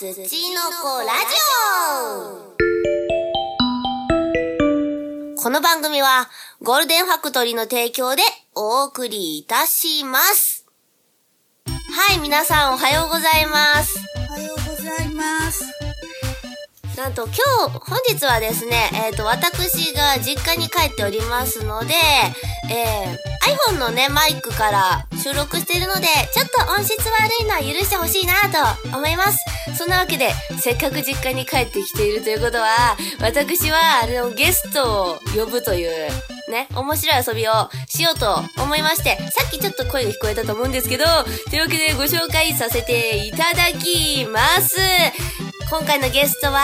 土の子ラジオこの番組はゴールデンファクトリーの提供でお送りいたします。はい、皆さんおはようございます。おはようございます。なんと今日、本日はですね、えっ、と、私が実家に帰っておりますので、えー、iPhone のね、マイクから収録しているので、ちょっと音質悪いのは許してほしいなと思います。そんなわけで、せっかく実家に帰ってきているということは、私は、あの、ゲストを呼ぶという、ね、面白い遊びをしようと思いまして、さっきちょっと声が聞こえたと思うんですけど、というわけでご紹介させていただきます。今回のゲストは、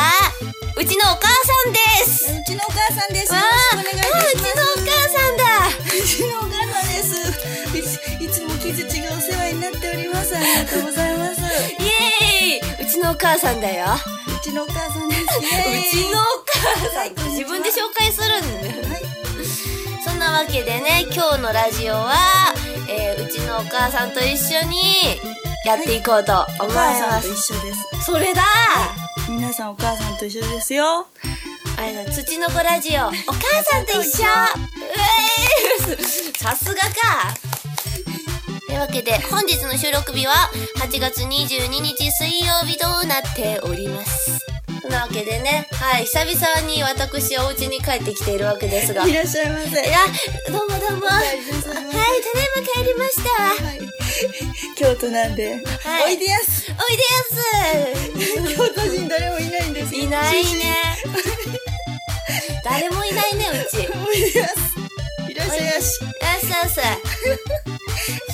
うちのお母さんです。うちのお母さんです。よろしくお願いします。うちのお母さんだ。うちのお母さんです。なっております。ありがとうございます。イエーイうちのお母さんだよ。うちのお母さんです。うちのお母さんはい自分で紹介するんだよ。はい。そんなわけでね、今日のラジオは、えーうちのお母さんと一緒にやっていこうと思いお母さんとます。一緒です。それだ皆さんお母さんと一緒ですよ。あれだ、土の子ラジオ、お母さんと一緒 さすがかというわけで、本日の収録日は8月22日水曜日となっております。そんなわけでね、はい、久々に私はお家に帰ってきているわけですが。いいらっしゃいませ。や、どうもどうも。はい、ただいま帰りました。はい。京都なんで、はいおいでやす。おいでやす京都人誰もいないんですよいないね。誰もいないね、うち。おいでやす。いらっしゃいやし。よしよし。というわ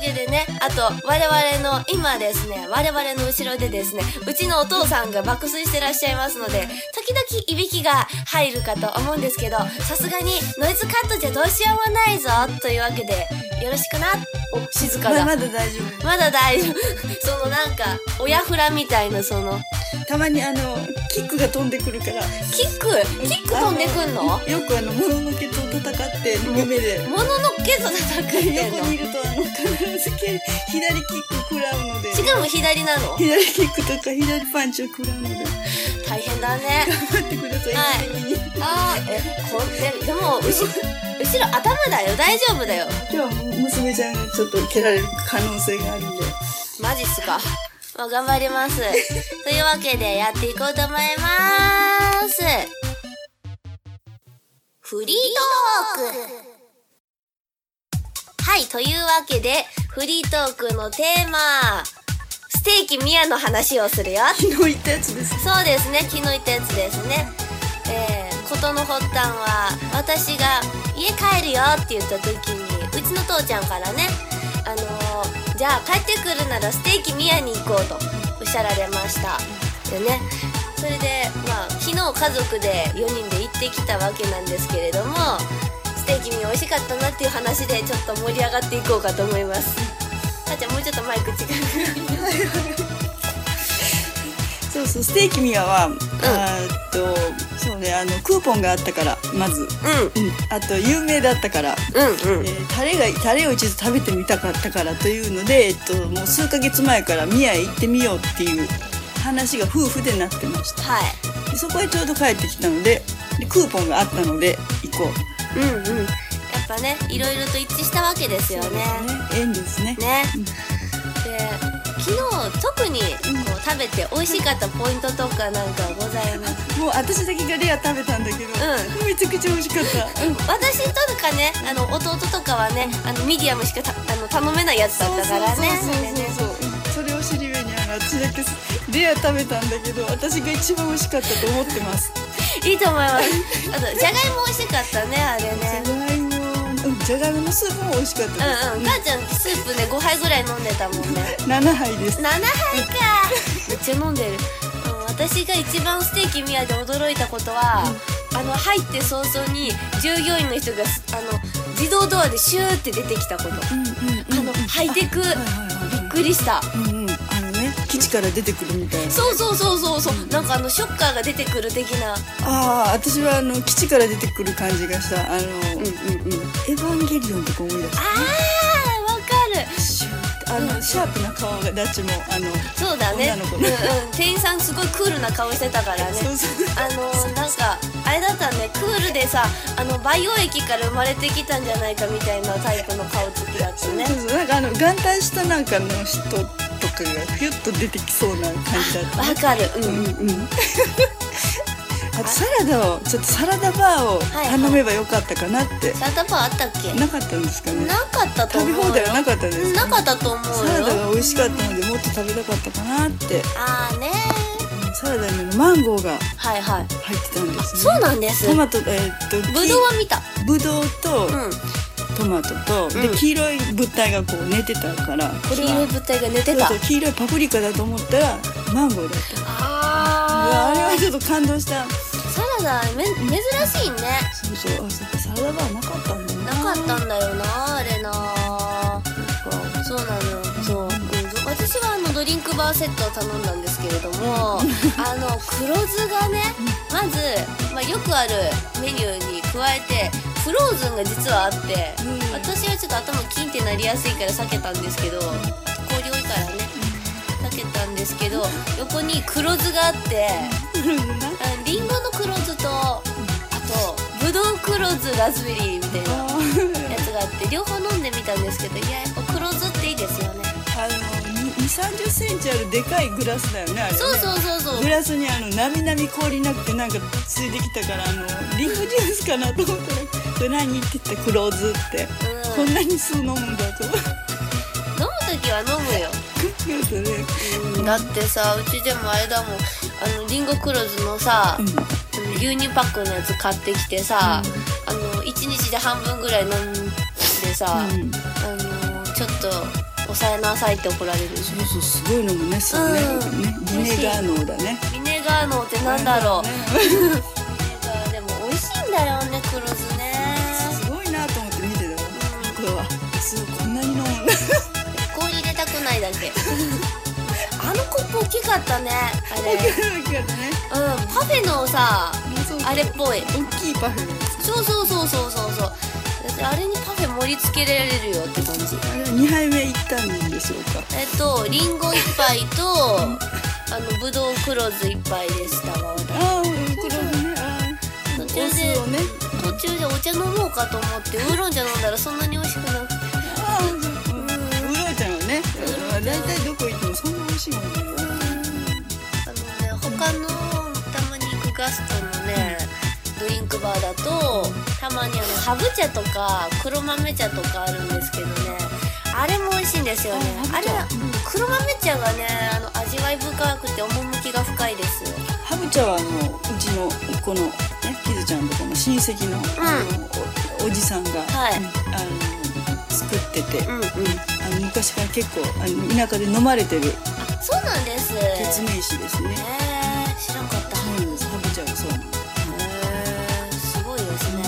けでね、あと、我々の、今ですね、我々の後ろでですね、うちのお父さんが爆睡してらっしゃいますので、時々いびきが入るかと思うんですけど、さすがにノイズカットじゃどうしようもないぞ、というわけで、よろしくな。お、静かだ。ままだ大丈夫。まだ大丈夫。そのなんか、親フラみたいな、その、たまにあのキックが飛んでくるから。キック？キック飛んでくんの？よくあのもののけと戦って夢で。もののけと戦ってんの？横にいるとあの必ずけ左キック食らうので。しかも左なの？左キックとか左パンチを食らうので。大変だね。頑張ってください、はい。あーえこででも後ろ後ろ頭だよ。大丈夫だよ。今日は娘ちゃんがちょっと蹴られる可能性があるんで。マジっすか、まあ、頑張ります。というわけでやっていこうと思います。フリートーク。はいというわけでフリートークのテーマ。ステーキミヤの話をするよ。昨日言ったやつです。そうですね昨日言ったやつですね。えー、事の発端は私が家帰るよって言った時にうちの父ちゃんからねあのーじゃあ帰ってくるならステーキ宮に行こうとおっしゃられましたでね。それでまあ昨日家族で4人で行ってきたわけなんですけれどもステーキ宮美味しかったなっていう話でちょっと盛り上がっていこうかと思います。あちゃんもうちょっとマイク近く。そうそうステーキミヤは、あーっとそうねあのクーポンがあったからまず、うん、あと有名だったからうんうん。うんえータレがタレを一度食べてみたかったからというので、えっと、もう数ヶ月前から宮へ行ってみようっていう話が夫婦でなってました。はい。でそこへちょうど帰ってきたのででクーポンがあったので行こう。うんうん。やっぱねいろいろと一致したわけですよね。ね。縁ですね。ね。で特にこう食べて美味しかったポイントとかなんかございます？もう私だけがレア食べたんだけど、うめちゃくちゃ美味しかった、うん。私とかねあの弟とかはねあのミディアムしかたあの頼めないやつだったからね。そうそうそうそう。それを知り上にあの私だけレア食べたんだけど私が一番美味しかったと思ってます。いいと思います。あとじゃがいも美味しかったねあれねじゃがいもうんじゃがいものスープも美味しかったです、うんうん。母ちゃんスープね5杯ぐらい飲んでたもんね。7杯です。7杯か。めっちゃ飲んでる、うん、私が一番ステーキ宮で驚いたことは、あの入って早々に従業員の人がすあの自動ドアでシューって出てきたこと、うんうんうんあのハイテクびっくりした。うんうん基地から出てくるみたいなそうそうそうそうそうなんかあのショッカーが出てくる的なああ私はあの基地から出てくる感じがしたあの、うんうんうんエヴァンゲリオンとか思い出したあーわかるシューってあの、シャープな顔が立ちもあのそうだね女の子うんうん店員さんすごいクールな顔してたからねそうそうあのなんかあれだったねクールでさあの培養液から生まれてきたんじゃないかみたいなタイプの顔つきだったねそうそうなんかあの眼帯したなんかの人とかがピュッと出てきそうな感じだった。わかる。うん、うんうん。あとサラダをちょっとサラダバーをはい頼めばよかったかなって、サラダバーあったっけ？なかったんですかね。なかったと思うよ。食べ放題はなかったですなかったと思うよ。サラダが美味しかったのでもっと食べたかったかなって。ああね。サラダにはマンゴーがはいはい。入ってたんですね。そうなんです。トマトえーっとぶどうは見た。ぶどうとうんトマトと、うん。で黄色い物体がこう寝てたから黄色い物体が寝てた。黄色いパプリカだと思ったらマンゴーだったああれはちょっと感動した。サラダめ珍しいね。そうそう。あそっかサラダバーなかったんだな。かったんだよなあれな。か。そうなのよ。そう、うん、私はあのドリンクバーセットを頼んだんですけれども あの黒酢がねまず、まあ、よくあるメニューに加えてフローズンが実はあって、うん。私はちょっと頭キンってなりやすいから避けたんですけど氷多いからね避けたんですけど横に黒酢があってあリンゴの黒酢とあとブドウ黒酢ラズベリーみたいなやつがあって両方飲んでみたんですけどいややっぱ黒酢っていいですよね。あの2 3 0センチあるでかいグラスだよねあれね。そうそうそうそう。グラスにあのなみなみ氷なくてなんかついてきたからあのリンゴジュースかなと思ったら「それ何?」って言ったら黒酢って、うん。こんなに数飲むんだと。飲む時は飲むよ、だってさうちでもあれだもん。あのリンゴ黒酢のさ、うん。牛乳パックのやつ買ってきてさ、あの1日で半分ぐらい飲んでさ、うん。あのちょっと抑えなさいって怒られる。そうそうすごいのもねそうね,、うん。ねビネガーノーだね。ビネガーのってなんだろう、ね。ビネガーでも美味しいんだよね黒酢だけ。あのコップ大きかったねあれ。大きかったね。うんパフェのさあれっぽい。大きいパフェ。そうそうそうそうそう。そう私あれにパフェ盛り付けられるよって感じ。あれは2杯目いったんでしょうか。えっとリンゴ1杯とあのブドウ黒酢1杯でしたわ私ああこれはね。あ途あ中でね。途中でお茶飲もうかと思ってウーロン茶飲んだらそんなに美味しくなく大体どこ行ってもそんな美味しいもんねあのね他のたまに行くガストのねドリンクバーだとたまにあのハブ茶とか黒豆茶とかあるんですけどねあれも美味しいんですよね。あれは黒豆茶がねあの味わい深くて趣が深いです。ハブ茶はあのうちのこのねキズちゃんとかの親戚の,、あのおおじさんが、はい。うんあの作ってて、うんうん。あの昔から結構あの田舎で飲まれてるあそうなんです。鉄名詞ですね。へえ知らんかった。そうなんです。ハブ茶はそう。なんです。へえすごいですね。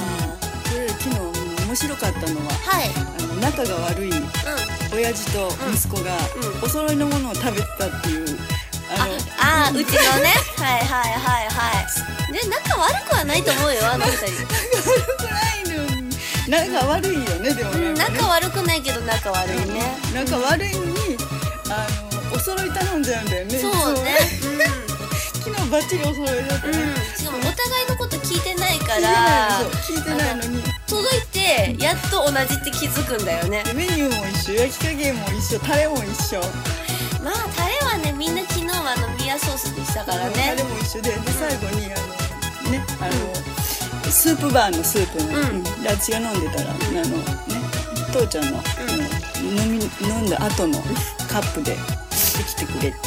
それで昨日うん面白かったのははい。あの仲が悪いうん。親父と息子がうん。お揃いのものを食べてたっていう、あのああうちのね。はいはいはいはい。で仲悪くはないと思うよあの二人。悪くない仲悪いよねでもうん仲悪くないけど仲悪いね。仲悪いのにあのお揃い頼んじゃうんだよね。そうね。昨日バッチリお揃いだったうん、ね、うん、しかもお互いのこと聞いてないか聞いてないら聞いてないのに。届いてやっと同じって気づくんだよね。でメニューも一緒焼き加減も一緒タレも一緒。まあタレはねみんな昨日はあのミヤソースでしたからタねレも一緒でで最後にあのねあの、スープバーのスープの、うん。で私が飲んでたら、あのね父ちゃんの,、あの飲み飲んだ後のカップで「してきてくれ」って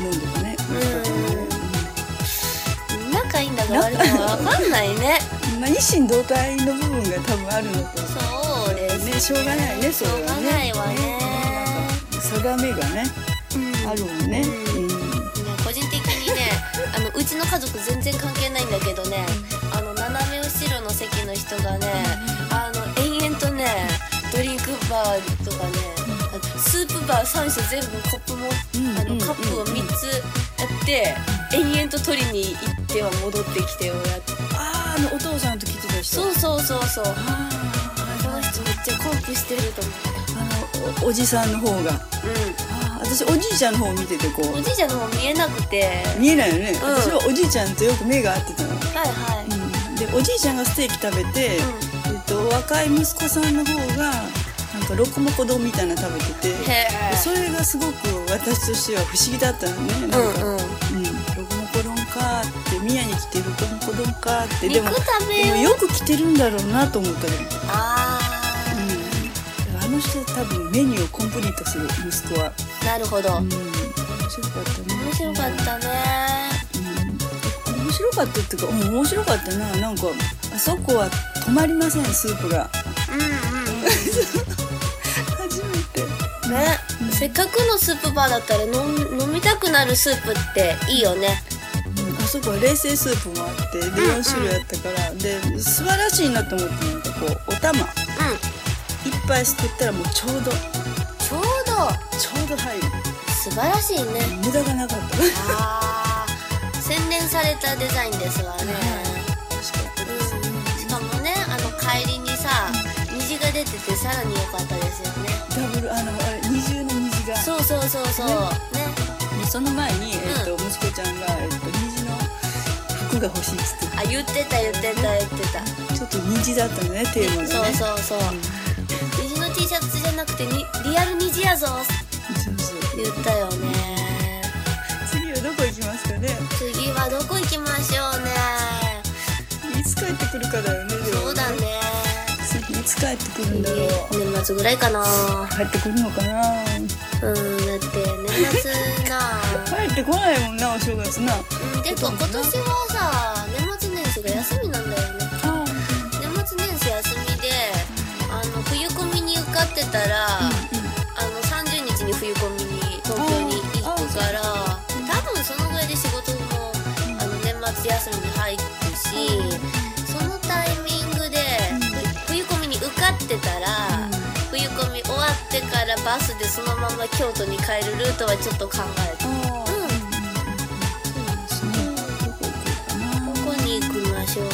飲んでたね、仲いいんだか悪いか分かんないね。まあ、一心同体の部分が多分あるのと。そうですね。しょうがないねそれはね。しょうがないわね。定めがねうん。あるもんね、うん。ね個人的にねあのうちの家族全然関係ないんだけどね人がねあの延々とねドリンクバーとかねあのスープバー3種全部コップもうんあのカップを3つやって延々と取りに行っては戻ってきてをやってあああのお父さんと来てた人。そうそうそうそう。あこの人めっちゃコンプしてると思ってああのおじさんの方が。うあ私おじいちゃんの方見ててこんおうじいちゃんの方見えなくて。見えないよね、ん。私はおじいちゃんとよく目が合ってたの、はいはいおじいちゃんがステーキ食べて、うえっと、若い息子さんの方がなんかロコモコ丼みたいなの食べててそれがすごく私としては不思議だったのね。なんか、うん。うんうん、ロコモコ丼かって宮に来てロコモコ丼かってでもでもよく来てるんだろうなと思ったけど、あうん、あの人多分メニューをコンプリートする息子は、ーなるほど。うん、面白かったね。面白かったねかったっていうか、うん、面白かったな。なんかあそこは止まりませんスープが。うんうん 初めて。ね、せっかくのスープバーだったら飲みたくなるスープっていいよね。あそこは冷製スープもあってでうん4種類あったから、で素晴らしいなと思ってなんかこうお玉。うん。一杯すくったらもうちょうど。ちちょうど。ょうど入る。素晴らしいね。無駄がなかった。美あー洗練されたデザインですわね、味しかもねあの帰りにさ虹が出ててさらに良かったですよね。ダブルあのあれ二重の虹が。そうそうそうそう。ね。でその前に、えっと息子ちゃんが、えっと虹の服が欲しいっつって。あ言ってた言ってた言ってた。ちょっと虹だったのねテーマがね。そうそうそう。虹の T シャツじゃなくてにリアル虹やぞ。言ったよね。次はどこ行次はどこ行きましょうね。いつ帰ってくるかだよねそうだね。次いつ帰ってくるんだろう。年末ぐらいかな。帰ってくるのかな。うんだって年末な帰ってこないもんなお正月な。うんてか今年はさ年末年始が休みなんだよね。あ年末年始休みであの冬コミに受かってたら、あのバスでそのまま京都に帰るルートはちょっと考えてあうん。どこに行きましょうね。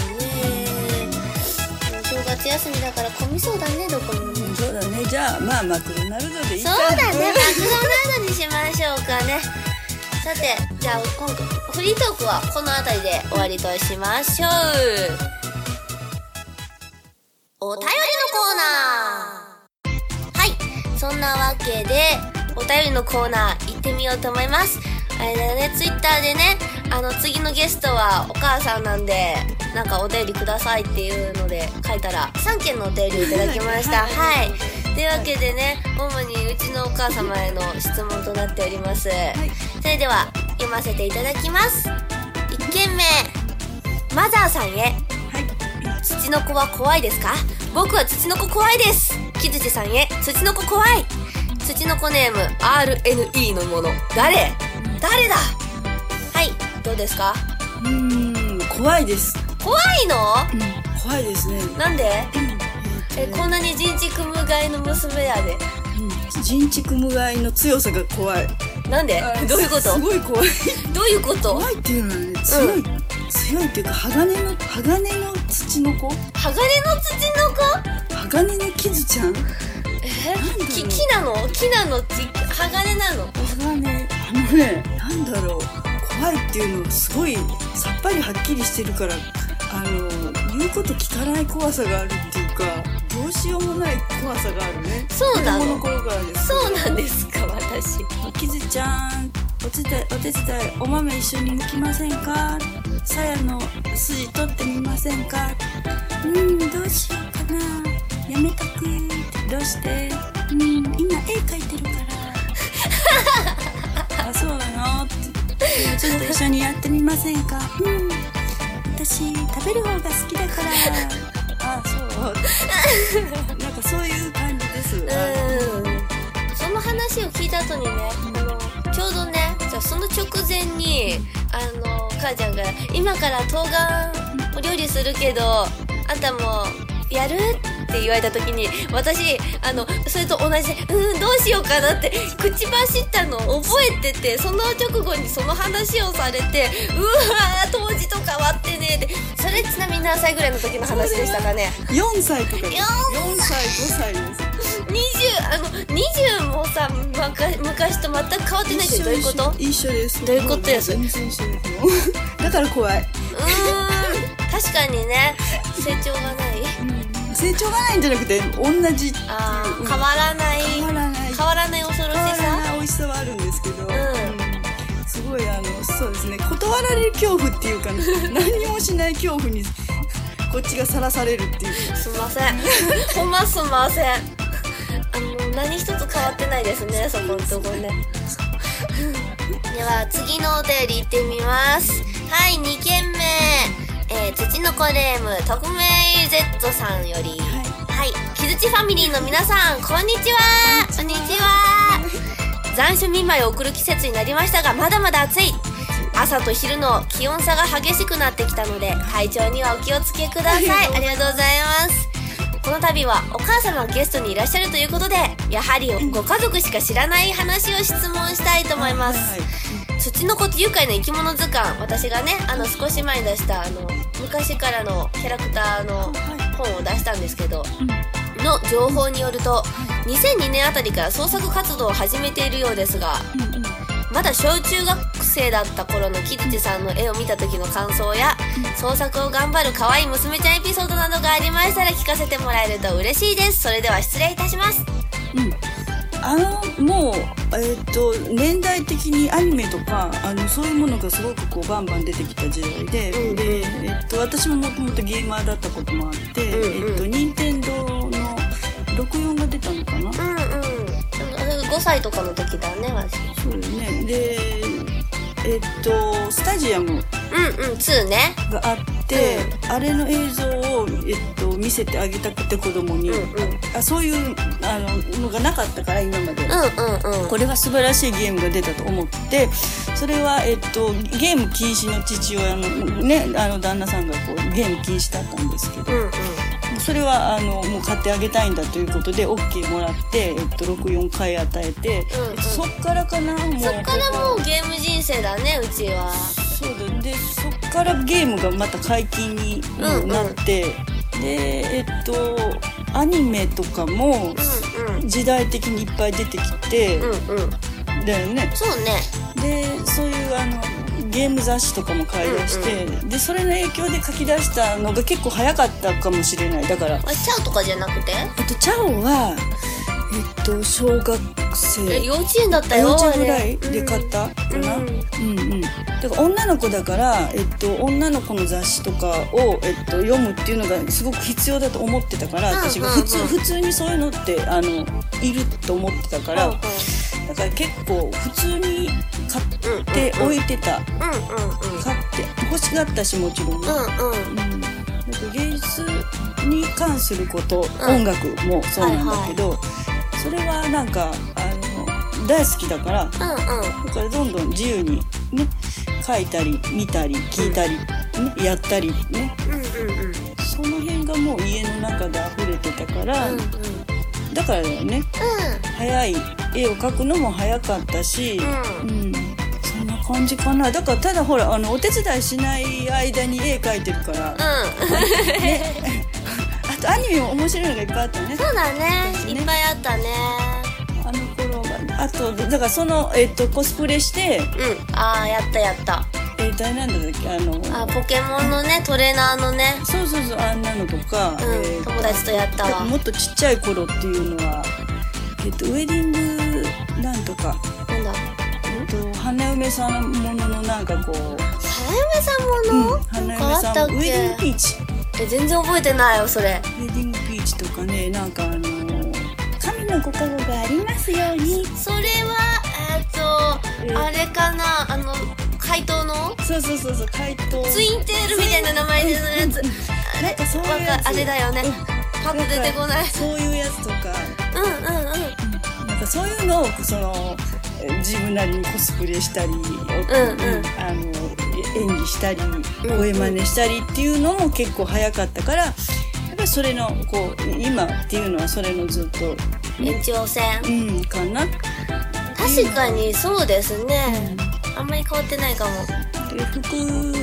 お正月休みだから混みそうだねどこもね。そうだね。じゃあまあマクドナルドでいいか。そうだね。マクドナルドにしましょうかね。さてじゃあ今回フリートークはこの辺りで終わりとしましょうなわけでお便りのコーナー行ってみようと思います。あれだよねツイッターでねあの次のゲストはお母さんなんでなんかお便りくださいっていうので書いたら3件のお便りをいただきました。はい。というわけでね主にうちのお母様への質問となっております、それでは読ませていただきます。1件目。マザーさんへ。はい。土の子は怖いですか？僕は土の子怖いです。木槌さんへ土の子怖い。土の子ネーム RNE のもの。誰？誰だ？はいどうですか？うーん怖いです。怖いの？うん怖いですね。なんで？えこんなに人畜無害の娘やで。うん人畜無害の強さが怖い。なんで？どういうこと？すごい怖い。どういうこと？怖いっていうのはね強い、強いっていうか鋼の鋼の土の子？鋼の土の子？鋼のキズちゃん？え？なんだろう。木木なの？木なのち鋼なの？鋼。あのねなんだろう。怖いっていうのはすごいさっぱりはっきりしてるからあの言うこと聞かない怖さがあるっていうかどうしようもない怖さがあるね。そうなの？子供の頃からです。そうなんですか私。キズちゃんお手伝いお手伝いお豆一緒に剥きませんか？さやの筋取ってみませんか？うんどうしようかな。やめとくどうして？うん今絵描いてるから。あそうなの？ってちょっと一緒にやってみませんか？うん私食べる方が好きだから。あそう。なんかそういう感じです。うん。その話を聞いた後にねあのちょうどねじゃあその直前にあの母ちゃんが「今から冬瓜お料理するけどあんたもやる?」って言われた時に私あのそれと同じで「うんどうしようかな」って口走ったのを覚えててその直後にその話をされて「うわー当時と変わってね」って。それちなみに何歳ぐらいの時の話でしたかね？4歳とかです。4 4歳5歳です。20あの20もさ昔と全く変わってないってどういうこと？一緒です。どういうことやそれ？全然一緒ですだから怖い、うーん確かにね。成長がない。成長がないんじゃなくて同じ。あーうん変わらない。変わらない。変わらない恐ろし変わらさない美味しさはあるんですけど、ん。すごいあのそうですね。断られる恐怖っていうか、何もしない恐怖にこっちがさらされるっていう。すんません。ほんますんません何一つ変わってないですねそこんとこね。では次のお便り行ってみます。はい2件目。えー、土の子レーム匿名 Z さんより。はい。木槌ファミリーの皆さんこんにちは。こんにちは。残暑見舞いを送る季節になりましたがまだまだ暑い。朝と昼の気温差が激しくなってきたので体調にはお気をつけください。ありがとうございますこの度はお母様がゲストにいらっしゃるということでやはりご家族しか知らない話を質問したいと思います、はいはい。土の子と愉快な生き物図鑑私がねあの少し前に出したあの昔からのキャラクターの本を出したんですけどの情報によると2002年あたりから創作活動を始めているようですがうんうんまだ小中学生だった頃の木槌さんの絵を見た時の感想や創作を頑張る可愛い娘ちゃんエピソードなどがありましたら聞かせてもらえると嬉しいです。それでは失礼いたします。あのもう、えっと年代的にアニメとかあのそういうものがすごくこうバンバン出てきた時代で,、うん。でえっと私ももともとゲーマーだったこともあって、うんうんえっと任天堂の64が出たのかな、うんうん5歳とかの時だね私そうですね。でえっとスタジアムうんうん2ね。があって、あれの映像を、えっと、見せてあげたくて子供に、うんうん。あそういうあののがなかったから今まで。うんうんうん。これは素晴らしいゲームが出たと思ってそれは、えっと、ゲーム禁止の父親の,、ね、あの旦那さんがこうゲーム禁止だったんですけど。うんうんそれはあのもう買ってあげたいんだということで OK もらって、えっと、64回与えて、うんうん。そっからかなもう。そっからもうゲーム人生だねうちは。そうだでそっからゲームがまた解禁にうんうん。なって、でえっとアニメとかもうんうん。時代的にいっぱい出てきて、うんうん。だよね。そうね。でそういうあのゲーム雑誌とかも買い出して、でそれの影響で書き出したのが結構早かったかもしれない。だからあチャオとかじゃなくて？えっとチャオはえっと小学生。え幼稚園だったよ幼稚園ぐらいで買ったかな、ううんん、うんだから女の子だから、えっと、女の子の雑誌とかを、えっと、読むっていうのがすごく必要だと思ってたからうん私がうん。うん普通普通にそういうのってあのいると思ってたから、うんうん。だから結構普通に買って置いてた、買って欲しがったしもちろんね、うんうん。うんなんか芸術に関すること、うん音楽もそうなんだけど、それはなんかあの大好きだからだからどんどん自由にね書いたり見たり聞いたり、ねやったりね。その辺がもう家の中で溢れてたから、だからだよね。早い。絵を描くのも早かったし、ううん感じかな。だからただほらあのお手伝いしない間に絵描いてるから、あとアニメも面白いのがいっぱいあったね。そうだね。ね。いっぱいあったね。あの頃があとだからその、えっとコスプレして、うん。ああやったやった。えー、誰なんだっけ？あのあポケモンのねトレーナーのね。そうそうそうあんなのとか、うん。えー友達とやったわ。もっとちっちゃい頃っていうのは、えっとウェディングなんとか、花嫁さんもののなんかこう、花嫁さんもの、うん、花嫁さったっんウェディングけ？ピーチえ全然覚えてないよそれ。ウェディングピーチとかねなんかあの神のご加護がありますように。それはえっと、えー。あれかな？あの怪盗の？そうそうそうそう怪盗。ツインテールみたいな名前のやつ。あれなんかそういうやつ。あれだよねパッと出てこない。そういうやつとか。うんうんうん。なんかそういうのをそのえ自分なりにコスプレしたり、うんうん。あの演技したり声真似したりっていうのも結構早かったからやっぱりそれのこう今っていうのはそれのずっと、延長線。うん、かな。確かにそうですね。あんまり変わってないかも。で服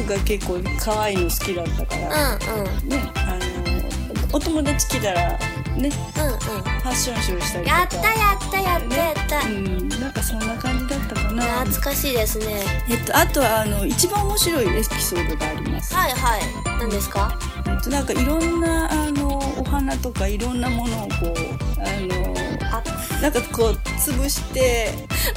が結構可愛いの好きだったから、うんうん。ねあのお友達来たらね。うんうん。ファッションショーしたりとか。やったやったやったやった、うん。なんかそんな感じだったかな。懐かしいですね。えっとあとはあの一番面白いエピソードがあります。はいはい。何ですか？えっとなんかいろんなあのお花とかいろんなものをこうあのあなんかこう潰して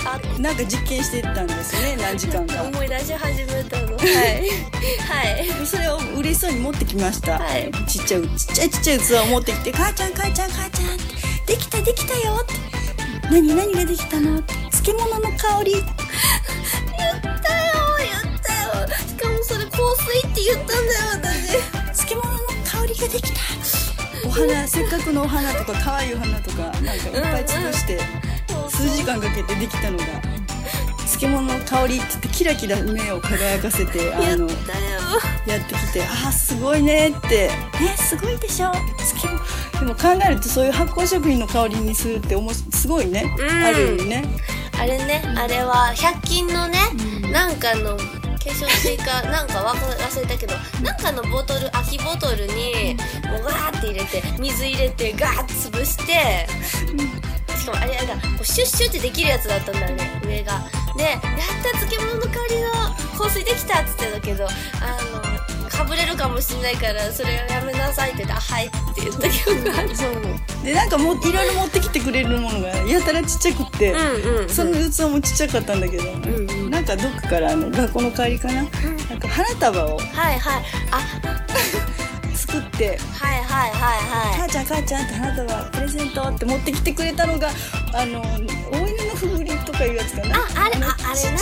あなんか実験していったんですね何時間か。思い出し始めたの。はい。はい。それを嬉しそうに持ってきました、はい。ちっちゃいちっちゃいちっちゃい器を持ってきて「母ちゃん母ちゃん母ちゃん」って「できたできたよ」って「何何ができたの?」って「漬物の香り」言ったよ言ったよ。しかもそれ香水って言ったんだよ漬物の香りができた。お花せっかくのお花とか可愛いお花とかなんかいっぱい潰して私数時間かけてできたのが漬物の香りって言ってキラキラ目を輝かせてあのやってきてあーすごいねって。ねすごいでしょ？漬物でも考えるとそういう発酵食品の香りにするっておもしすごいね、うん。ある意味ね。あれねあれは100均のね、なんかの化粧水かなんか忘れたけどなんかのボトル空きボトルにもうガーって入れて水入れてガーッ潰してしかもあれあれだこうシュッシュってできるやつだったんだよね上が。で「やった漬物の香りの香水できた」っつってたけどあのかぶれるかもしんないからそれをやめなさいって言って「あはい」って言った記憶がある。そう。でなんかもういろいろ持ってきてくれるものがやたらちっちゃくって、うんうんその器もちっちゃかったんだけど、んうん。なんかどっかからあの学校の帰りかな、なんか花束をはいはい。あ。作ってはいはいはいはい。母ちゃん母ちゃんって花束プレゼントって持ってきてくれたのがあの大犬のふぐりとかいうやつかな？ああれのああれね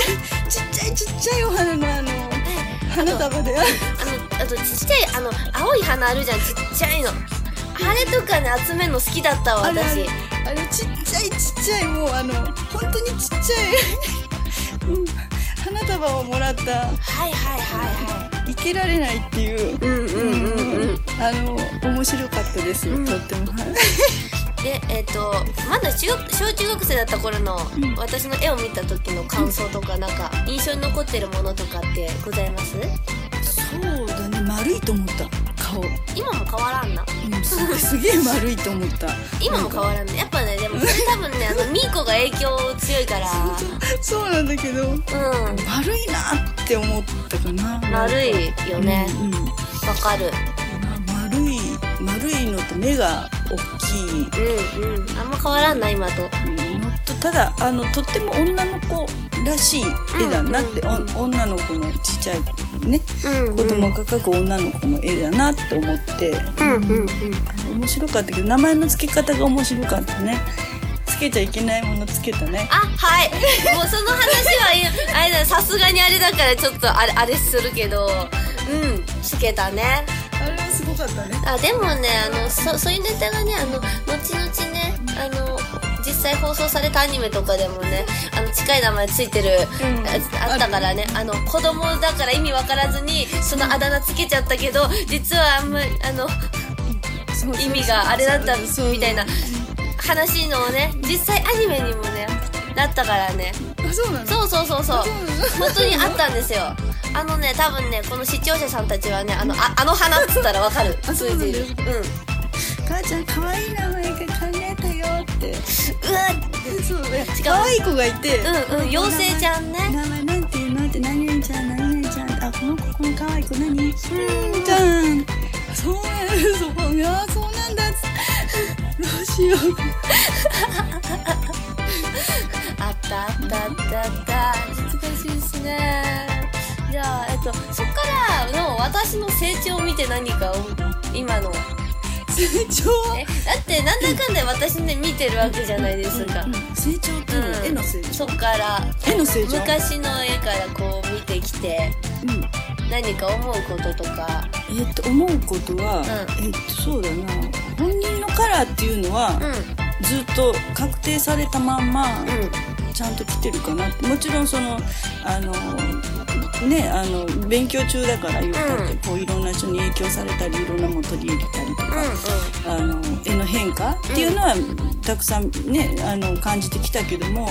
ちっちゃいちっちゃいお花のあの花束で。あのあとちっちゃいあの青い花あるじゃんちっちゃいの。あれとかね集めるの好きだったわ私れあれちっちゃいちっちゃいもうあの本当にちっちゃい、うん、花束をもらった。はいはいはいはい。けられないっていう、うんうんうんうんあの面白かったです、うん。とっても。はい。でえっ、とまだ小中学生だった頃の、うん。私の絵を見た時の感想とかなんか印象に残ってるものとかってございます？そう丸いと思った。顔、う今も変わらんな。ん、すすげえ丸いと思った。今も変わらんね。やっぱねでも 多分ねあのミーコが影響強いから。そうなんだけど。うん。丸いなって思ったかな。丸いよね。うんうん。わかる。ま丸い丸いのと目が大きい。うんうん。あんま変わらんな今と。のとただあのとっても女の子らしい絵だなって、うんうん。お女の子のちっちゃいね。うん子供が描く女の子の絵だなって思って、うんうんうん面白かったけど名前の付け方が面白かったね。つけちゃいけないものつけたね。あはい。もうその話は あれださすがにあれだからちょっとあれあれするけど。うん。つけたね。あれはすごかったね。あでもねあのそそういうネタがねあの後々ねあの実際放送されたアニメとかでもねあの近い名前ついてるうん。あったからね。あの子供だから意味わからずにそのあだ名つけちゃったけど実はあんまりあの意味があれだったみたいな話のね実際アニメにもねなったからね。あそうそうそうそう本当にあったんですよ。あのね多分ねこの視聴者さんたちはねあのああの花っつったらわかる。あそうなんだ。通じる。うん。母ちゃん可愛い名前が考えたよって。うわそうね。可愛い子がいて。うんうん妖精ちゃんね。名前なんていうのって何々ちゃん何々ちゃんあこの子この可愛い子何？うん。ちゃんそうなんそういやそうなんだ。どうしようあったあったあった。あった懐かしいですね。じゃあえっとそっからの私の成長を見て何かを今の成長 えだってなんだかんだ私ね見てるわけじゃないですか、うん成長っていうのん。絵の成長。そっから。絵の成長。昔の絵からこう見てきてうん。何か思うこととか。えっと思うことは、うえっとそうだな。本人のカラーっていうのは、うん。ずっと確定されたまんま、うん。ちゃんと来てるかなもちろんそのあのねあの勉強中だから言ったって、うん。こういろんな人に影響されたりいろんなもの取り入れたりとか、あの絵の変化っていうのはたくさんねあの感じてきたけども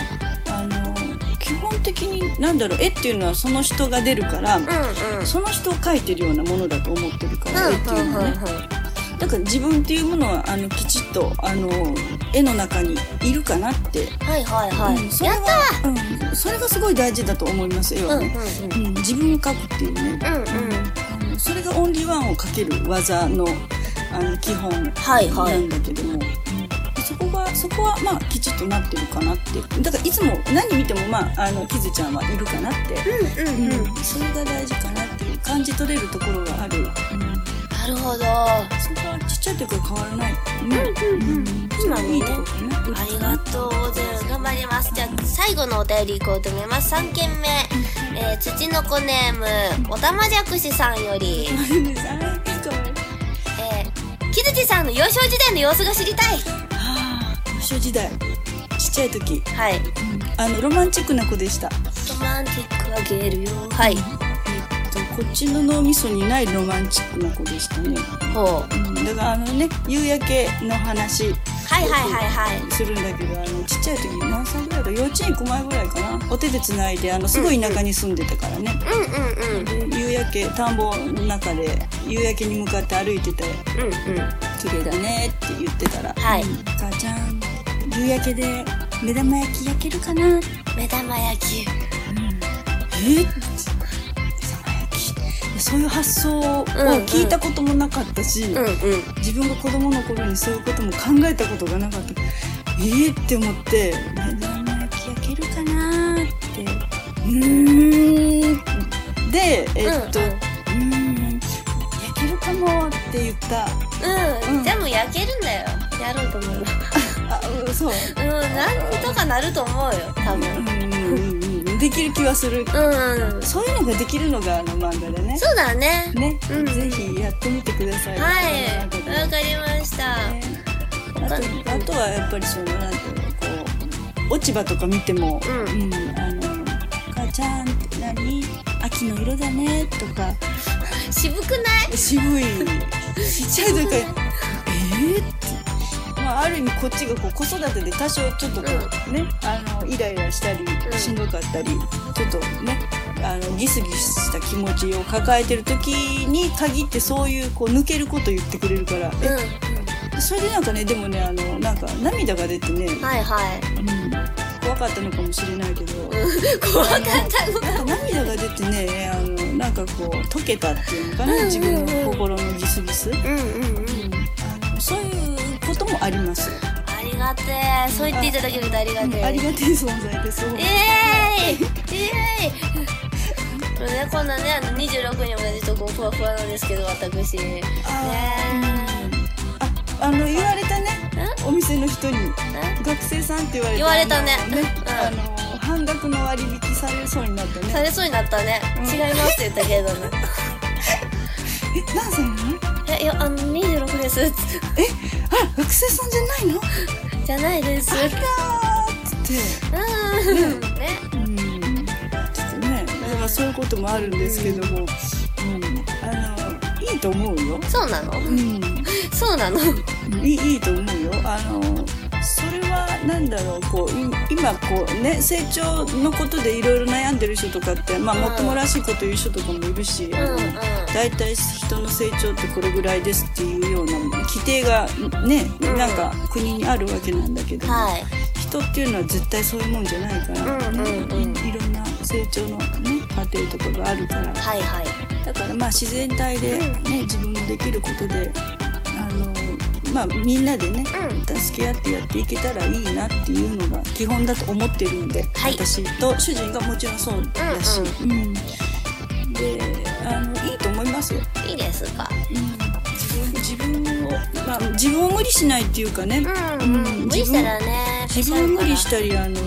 あの基本的に何だろう絵っていうのはその人が出るから、うんうん。うんその人を描いてるようなものだと思ってるから、絵っていうのはね。だから自分っていうものはあのきちっとあの絵の中にいるかなって、はいはいはい。うんそれやっは、うん、それがすごい大事だと思いますよたうんね、うん。うん自分を描くっていうね、うん。うん。それがオンリーワンをかける技のあの基本はいはないん。だけども、そこがそこはまあきちっとなってるかなって。だからいつも何見てもまああのキズちゃんはいるかなって、うんうんうん。うんそれが大事かなっていう感じ取れるところがある、うんなるほど。そこはちっちゃい時から変わらない。うんうんうん今いいとこかな。ありがとうございます。頑張ります。じゃあ、最後のお便りいこうと思います。3件目。えー、土の子ネーム、おたまじゃくしさんより、えー、木槌さんの幼少時代の様子が知りたい。ああ、幼少時代、ちっちゃい時、はい。あのロマンチックな子でした。ロマンティックあげるよ。はい。えっとこっちの脳みそにないロマンチックな子でしたね。ほう。うん、だからあのね、夕焼けの話はいはいはいはい。するんだけど、あのちっちゃい時何歳ぐらいだ、幼稚園行く前ぐらいかな。お手でつないで、あのすごい田舎に住んでたからね。うんうんうん。で夕焼け田んぼの中で夕焼けに向かって歩いててうんうん。綺麗だねって言ってたら「はいうん母ちゃん夕焼けで目玉焼き焼けるかな?」目玉焼き。えっ目玉焼きそういう発想を聞いたこともなかったし、うんうん。自分が子供の頃にそういうことも考えたことがなかった。えーって思って。目玉焼き焼けるかなって。うーん。でえっと、うんうーん。焼けるかもって言った。うん。うん。でも焼けるんだよ。やろうと思う。あうんそう。うん、なんとかなると思うよ、多う分。んうんうんできる気はする。うん。うん。そういうのができるのがあの漫画だね。そうだね。ね、うん。ぜひやってみてください。はい。わかりました。ね。あとあとはやっぱりそのなんていうのこう落ち葉とか見ても、うん。あの母ちゃんって何秋の色だねとか。渋くない？渋い。ちっちゃい時からえー、って、まあ、ある意味こっちがこう子育てで多少ちょっとこう、ねあのイライラしたりんしんどかったり、ちょっとねあのギスギスした気持ちを抱えてる時に限ってそういうこう抜けること言ってくれるから、それでなんかねでもねあのなんか涙が出てね、ん。はいはい。うん。怖かったのかもしれないけど、怖かったのなんか涙が出てねあのなんかこう溶けたっていうのかな、自分の心のギスギス、うんうんあります、ありがてえ。そう言っていただけるとありがてえ。ありがたい存在です。えーいえーいこれね、こんなね、あの26に同じとこふわふわなんですけど、私。ねああの言われたね。えお店の人に。え学生さんって言われて言われたね。あのうん。あの半額の割引されそうになったね。されそうになったね。うん。違いますって言ったけどね。え何歳なの？え、いや、あの、26です。えあ学生さんじゃないの？じゃないです。あらーって。うん。ね。うん。ちょっとねだからそういうこともあるんですけども、うん、あのいいと思うよ、そうなの？うん、そうなの？いいいいと思うよ。あのそれはなんだろう。こうい今こうね成長のことでいろいろ悩んでる人とかってまあうん。もっともらしいこと言う人とかもいるし、あのうんうん。大体人の成長ってこれぐらいですっていう定がね、うんなんか国にあるわけなんだけど、はい。人っていうのは絶対そういうもんじゃないから、うんうんうん。ねいろんな成長の、ね、過程とかがあるから。はいはい。だからまあ自然体で、ね自分のできることであの、まあ、みんなでね、う助け合ってやっていけたらいいなっていうのが基本だと思ってるんで、はい。私と主人がもちろんそうだし、うんであのいいと思いますよ。いいですか？自分自分を、まあ、自分を無理しないっていうかね、うんうん。無理したらね、自分を無理ししたりあの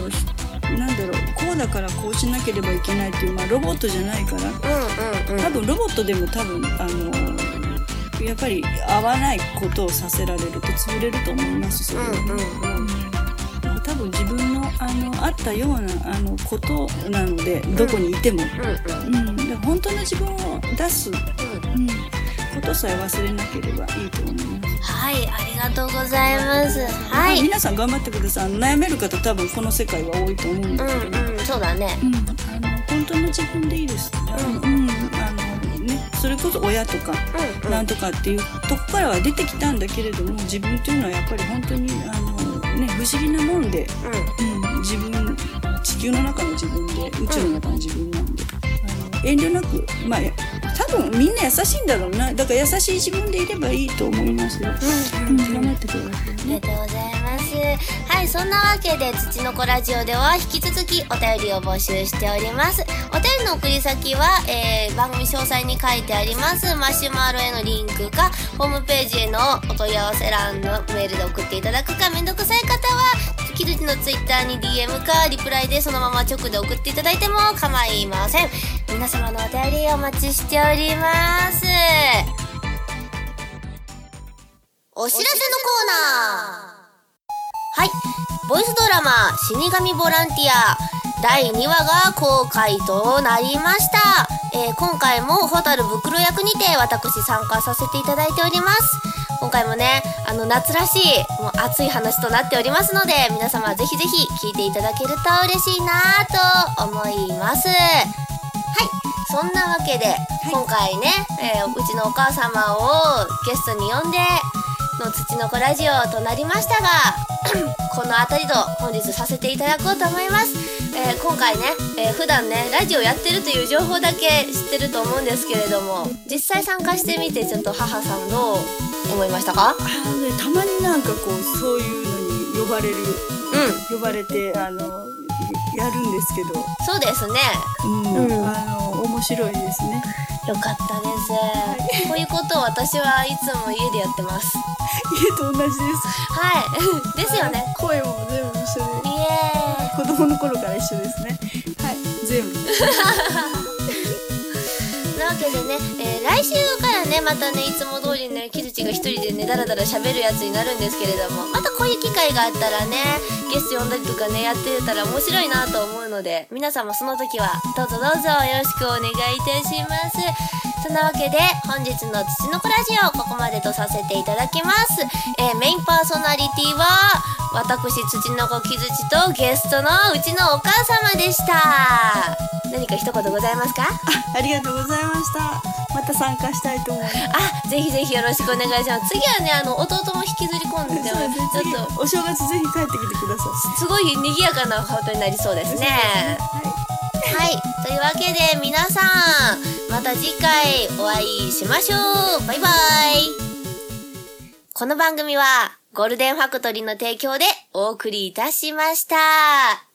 なんだろうこうだからこうしなければいけないっていう、まあ、ロボットじゃないから。うんうんうん。多分ロボットでも多分あのやっぱり合わないことをさせられると潰れると思いますそれは。ねうんうん。多分自分のあのあったようなあのことなのでどこにいても、うんうん。うん。本当の自分を出す、うん、ことさえ忘れなければいいと思います。はい、ありがとうございます。はまあい。皆さん頑張ってください悩める方多分この世界は多いと思うんうだけど、んうん、そうだね。うん、あの本当の自分でいいです。あのうん、あのね、それこそ親とかうんうんなんとかっていうとこからは出てきたんだけれども自分っていうのはやっぱり本当にあの、ね、不思議なもんで、うん、自分地球の中の自分で宇宙の中の自分なんで、あの遠慮なくまあ多分みんな優しいんだろうなだから優しい自分でいればいいと思いますよ。うんうん、頑張ってくださいありね。がとうございます。はい、そんなわけで、土の子ラジオでは引き続きお便りを募集しております。お便りの送り先は、えー、番組詳細に書いてあります、マシュマロへのリンクか、ホームページへのお問い合わせ欄のメールで送っていただくか、めんどくさい方は、木槌のツイッターに DM か、リプライでそのまま直で送っていただいても構いません。皆様のお便りお待ちしております。お知らせのコーナーはい。ボイスドラマ、死神ボランティア、第2話が公開となりました。えー今回もホタル袋役にて私参加させていただいております。今回もね、あの夏らしい、もう熱い話となっておりますので、皆様ぜひぜひ聞いていただけると嬉しいなと思います。はい。そんなわけで、今回ね、えーうちのお母様をゲストに呼んで、の土の子ラジオとなりましたが、この辺りと本日させていただこうと思います。えー今回ね、えー普段ね、ラジオやってるという情報だけ知ってると思うんですけれども、実際参加してみてちょっと母さんどう？思いましたか？あのねたまになんかこうそういうのに呼ばれるうん、呼ばれてあのやるんですけど、そうですね。うんうんあの面白いですね。よかったです。こういうことを私はいつも家でやってます。家と同じです。はい。ですよね。声も全部一緒でイエーイ。子供の頃から一緒ですね。はい全部。なわけでね、えー来週からねまたねいつも通りね木槌が一人でねダラダラ喋るやつになるんですけれどもまたこういう機会があったらねゲスト呼んだりとかねやってたら面白いなと思うので皆さんもその時はどうぞどうぞよろしくお願いいたします。そんなわけで本日の「土の子ラジオ」ここまでとさせていただきます、えーメインパーソナリティは私土の子木槌とゲストのうちのお母様でした。何か一言ございますか？ありがとうございました。また参加したいと思います。あ、ぜひぜひよろしくお願いします。次はね、あの、弟も引きずり込んで、ちょっと、お正月ぜひ帰ってきてください。すごい賑やかなことになりそうですね。はい。はい。というわけで、皆さん、また次回お会いしましょう。バイバイ。この番組は、ゴールデンファクトリーの提供でお送りいたしました。